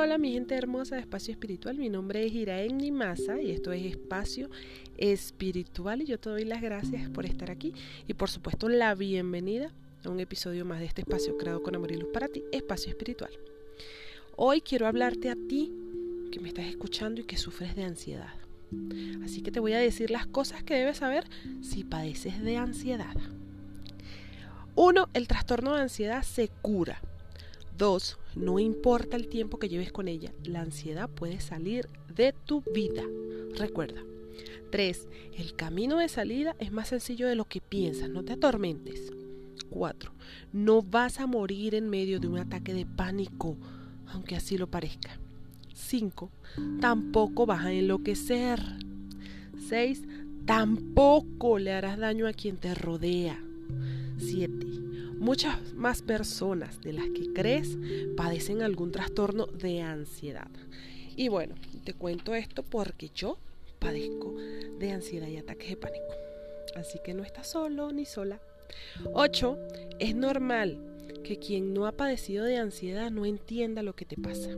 Hola, mi gente hermosa de Espacio Espiritual. Mi nombre es Iraen Nimasa y esto es Espacio Espiritual y yo te doy las gracias por estar aquí y por supuesto la bienvenida a un episodio más de este espacio creado con amor y luz para ti, Espacio Espiritual. Hoy quiero hablarte a ti que me estás escuchando y que sufres de ansiedad. Así que te voy a decir las cosas que debes saber si padeces de ansiedad. Uno, el trastorno de ansiedad se cura. Dos, no importa el tiempo que lleves con ella, la ansiedad puede salir de tu vida. Recuerda. 3. El camino de salida es más sencillo de lo que piensas, no te atormentes. 4. No vas a morir en medio de un ataque de pánico, aunque así lo parezca. 5. Tampoco vas a enloquecer. 6. Tampoco le harás daño a quien te rodea. 7. Muchas más personas de las que crees padecen algún trastorno de ansiedad. Y bueno, te cuento esto porque yo padezco de ansiedad y ataques de pánico. Así que no estás solo ni sola. 8. Es normal que quien no ha padecido de ansiedad no entienda lo que te pasa.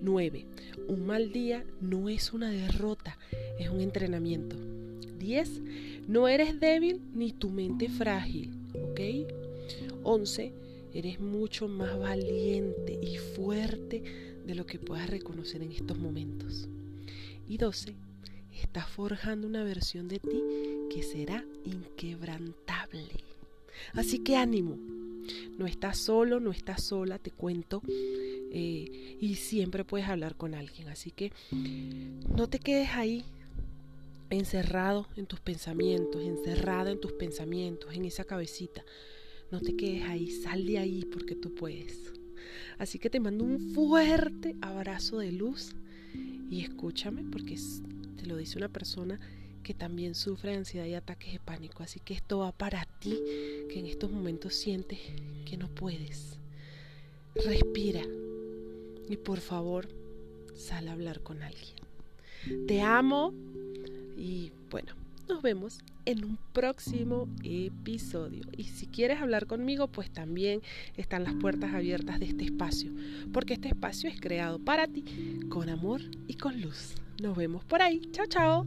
9. Un mal día no es una derrota, es un entrenamiento. 10. No eres débil ni tu mente frágil, ¿ok? 11. Eres mucho más valiente y fuerte de lo que puedas reconocer en estos momentos. Y 12. Estás forjando una versión de ti que será inquebrantable. Así que ánimo. No estás solo, no estás sola, te cuento. Eh, y siempre puedes hablar con alguien. Así que no te quedes ahí encerrado en tus pensamientos, encerrado en tus pensamientos, en esa cabecita. No te quedes ahí, sal de ahí porque tú puedes. Así que te mando un fuerte abrazo de luz y escúchame porque te lo dice una persona que también sufre de ansiedad y ataques de pánico. Así que esto va para ti que en estos momentos sientes que no puedes. Respira y por favor sal a hablar con alguien. Te amo y bueno, nos vemos en un próximo episodio. Y si quieres hablar conmigo, pues también están las puertas abiertas de este espacio, porque este espacio es creado para ti con amor y con luz. Nos vemos por ahí. Chao, chao.